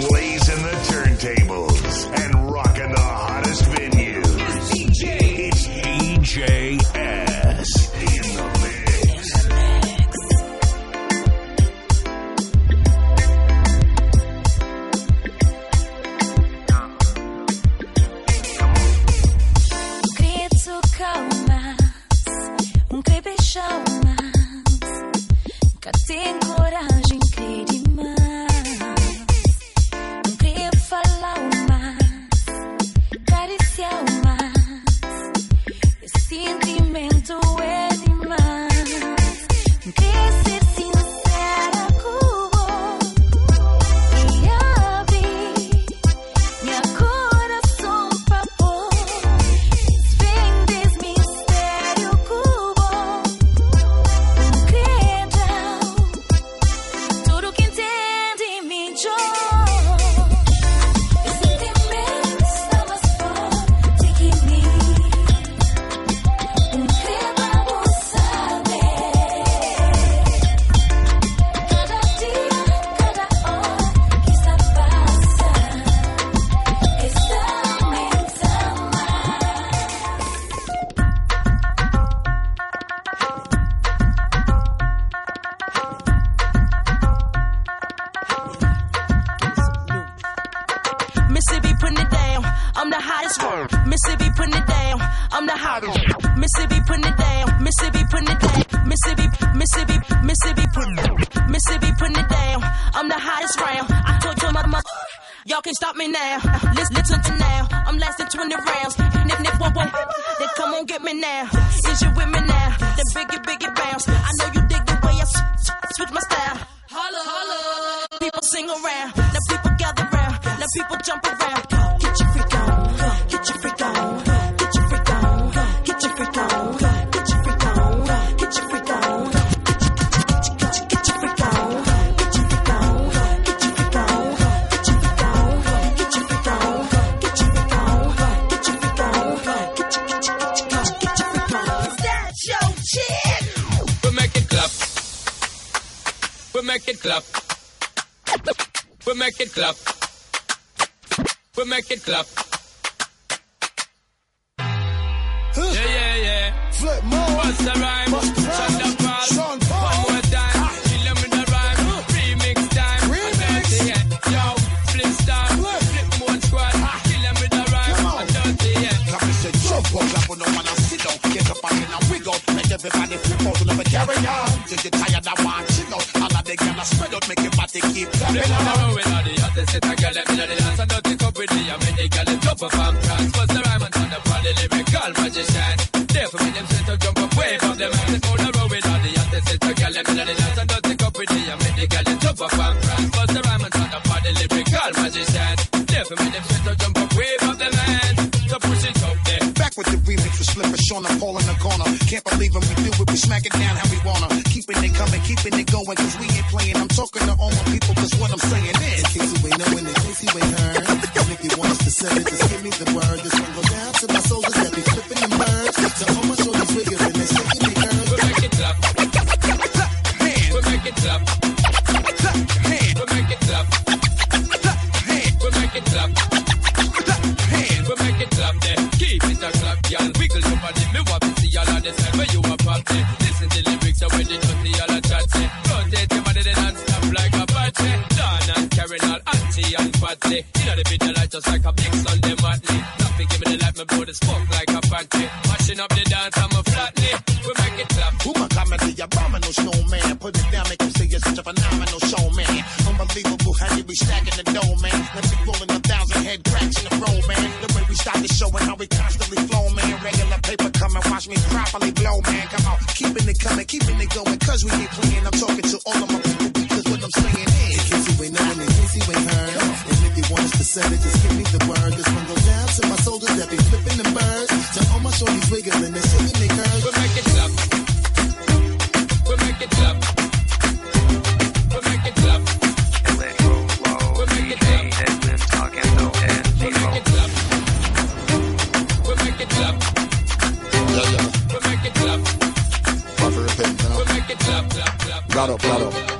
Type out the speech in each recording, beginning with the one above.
blazing the turntables and rocking the hottest venues. It's DJ. It's DJ S Tengo Y'all can stop me now. Listen, listen to now. I'm lasting 20 rounds. Nip, nip, whoa, whoa. Then come on, get me now. Is you with me now? Then biggie, biggie bounce. I know you dig the way I switch my style. Holla, holla. People sing around. Now people gather round. Now people jump around. Get your freak on. Clap. We make it clap. We make it clap. Yeah, yeah, yeah. Flipmode. What's the rhyme? Bust the Shut rhyme. the ball. Sean Paul. One more time. Them with the rhyme. Remix time. Remix. Yeah. Yo, Spliff Star. Flip. Flip mode squad. Kill them with the rhyme. Come on. Dirty, yeah. Clap and say jump up, clap on man and sit down. Get up and and wiggle. Make everybody flip out, never carry on. Till you tired, I of the gyal spread out, make your body keep clapping on the on. all the hottest set of girl them inna the dance and dirty cup with me. I make the girl jump up and prance. Bust the rhyme and turn up on the lyrical magician. Therefore, me them set to jump up, wave up them hands. On the road with all the hottest set of girl them inna the dance and dirty cup with me. I make the girl jump up and prance. Bust the rhyme and turn up on the lyrical magician. Therefore, me them set to jump up, wave up them. So push it up there. Back with the remix with Slipper, Sean and Paul in the corner. Can't believe it, we do it, we smack it down how we wanna. Keeping it coming, keeping it going, cause we ain't playing. I'm talking to all my people, cause what I'm saying is. In case you ain't knowing, in case you ain't heard. And if you want us to send it, just give me the word. This auntie and fatty. You know the video light just like a big Sunday matinee. Nothing give me the light, my blow the smoke like a panty. Mashing up the dance, I'm a flatly. We make it clap. Who my comedy, abominable snowman. Put it down, make them see you're such a phenomenal showman. Unbelievable how you be stacking the dough, man. Let me rolling a thousand head cracks in the roll, man. The way we start the show and how we constantly flow, man. Regular paper coming, watch me properly blow, man. Come on, keeping it coming, keeping it going, cause we ain't playing. I'm talking to all of my people because what I'm saying said it, just give me the word. This one goes down to my soldiers that be flipping them birds. To all my shorties wiggling, they shaking their curves. We make it clap. We make it clap. We make it clap. Electro Flow, Edwin Talkando and We make it. We make it clap. Yeah, yeah. We make it clap. Want to repent, you know? We make it up, up.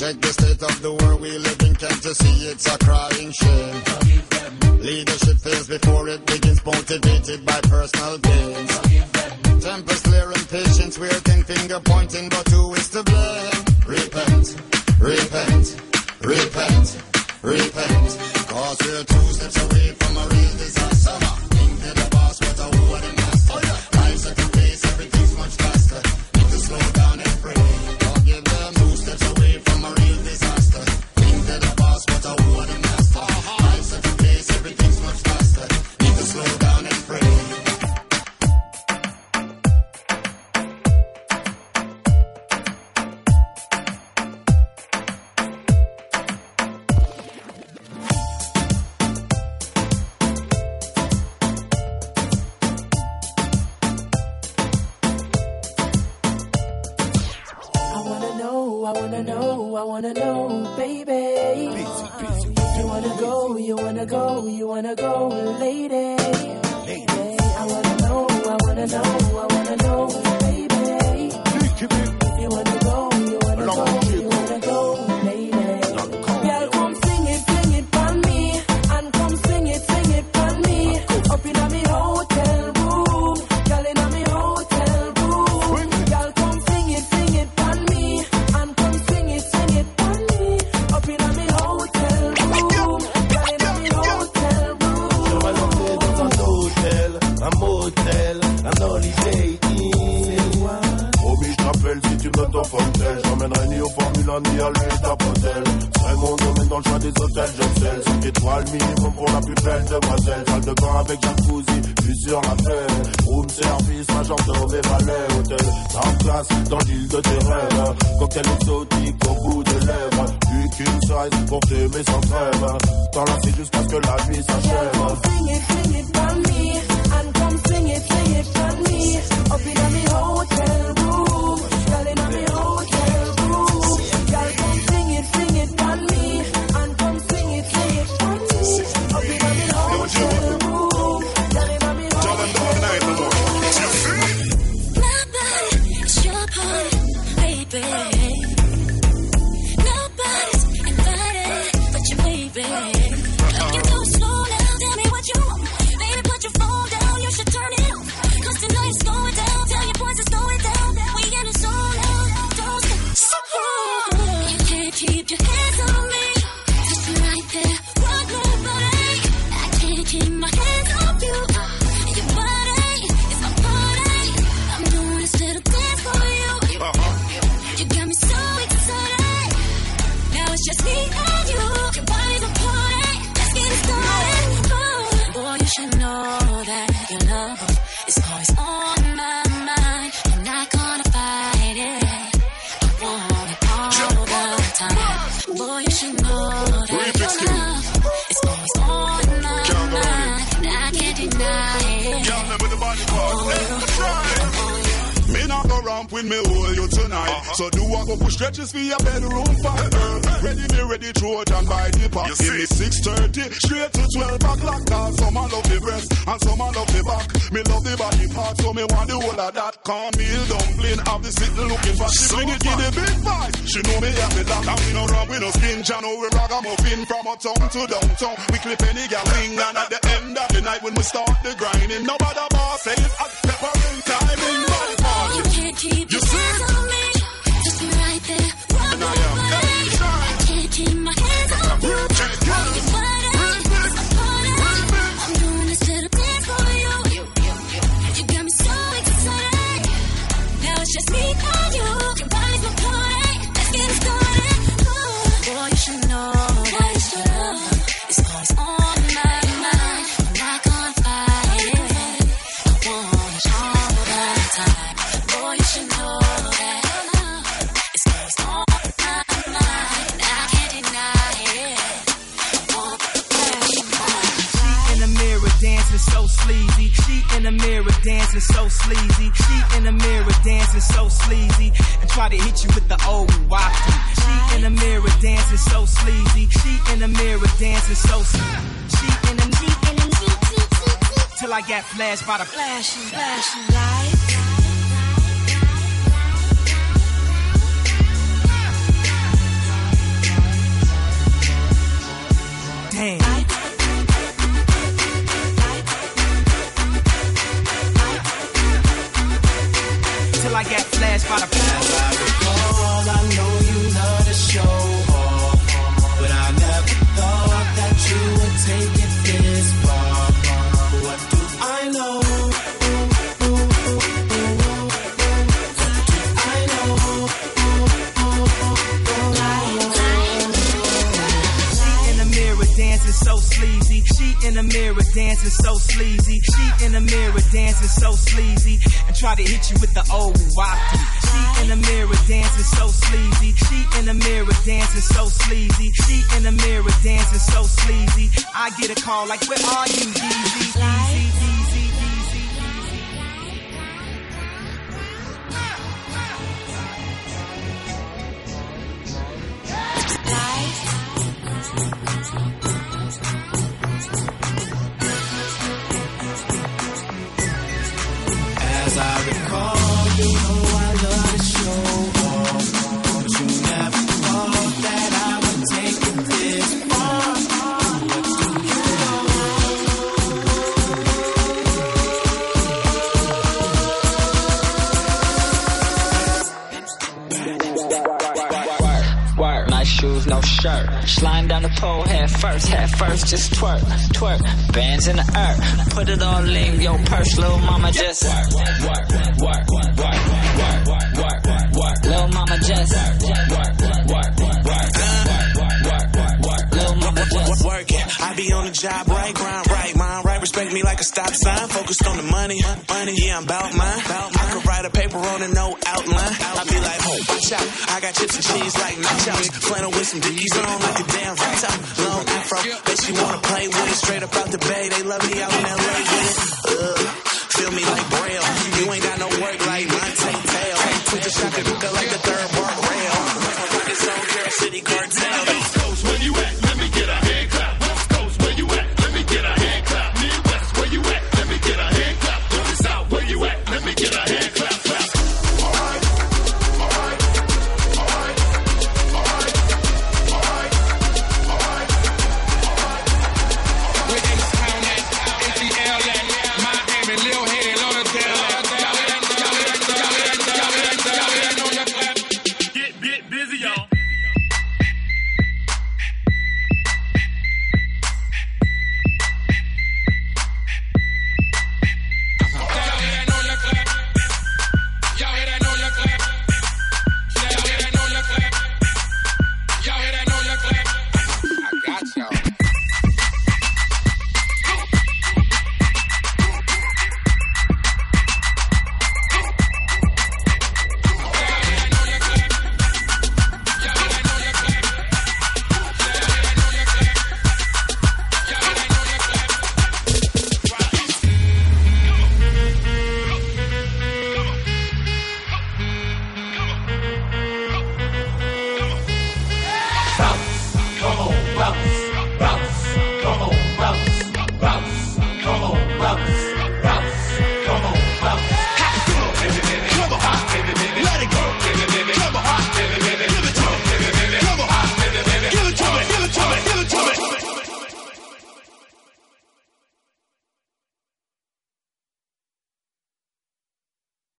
Check the state of the world we live in. Can't you see it's a crying shame? Leadership fails before it begins, motivated by personal gains. Tempers clear and patience waiting, finger pointing, but who is to blame? Repent, repent, repent, repent. Cause we're two steps away from a real disaster. Wanna know, baby. You wanna go, you wanna go, you wanna go, lady. Tu donnes ton fontel. J'emmènerai ni au Formule 1 ni à d'Apotel. C'est mon domaine dans le choix des hôtels, j'excelle. 5 étoiles minimum pour la plus belle demoiselle. Salle de bain avec jacuzzi, vue sur la fête. Room service, majordome et valet. Hôtel, en place, dans l'île de tes rêves. Cocktail exotique au bout des lèvres. Du qu'une size pour t'aimer sans trêve. T'enlacer jusqu'à ce que la nuit s'achève. sing it, sing it for me, and come sing it, sing it for me. So do I go push stretches for your bedroom fight? Uh-huh. Ready, me ready, Trojan by the pack. Give me 6.30, straight to 12 o'clock. Cause some I love the breast and some I love the back. Me love the body part, so me want the whole of that. Cornmeal dumpling, have the sitting looking for. She bring it, give the big fight. She know me have the lock. And we no run, we no skin. Jah know we ragamuffin from uptown to downtown. We clip any gal wing. And at the end of the night when we start the grinding, nobody boss say it at peppermint time in my You can't keep You your see? hands on me. Mirror dancing so sleazy. She in the mirror dancing so sleazy. And try to hit you with the old wacky. She in the mirror dancing so sleazy. She in the mirror dancing so sleazy. She in the till I get flashed by the Flashing, flashing lights. damn. I get by the All I know you love to show off, but I never thought that you would take it this far. What do I know? She in the mirror dancing so sleazy. She in the mirror dancing so sleazy. She in the mirror dancing so sleazy. And try to hit you with the old wacky. In the mirror dancing so sleazy. She in the mirror dancing so sleazy. She in the mirror dancing so sleazy. I get a call like, where are you, Yeezy? Yeezy, Yeezy, shirt. Sliding down the pole head first, head first, just twerk, twerk. Bands in the earth, put it all in your purse, little mama just work, work, work, work, work, work, work, work, work, work. Little mama just work, work, work, work, work, work, work, work, work, work. Little mama just Working, I be on the job right, grind right, mind right, respect me like a stop sign, focused on the money, money, yeah, I'm about mine. I could write a paper on a no outline. I be like, and cheese like nachos, flannel with some dickies on like a damn phantom. Long afro, that she wanna play with it, straight up out the bay,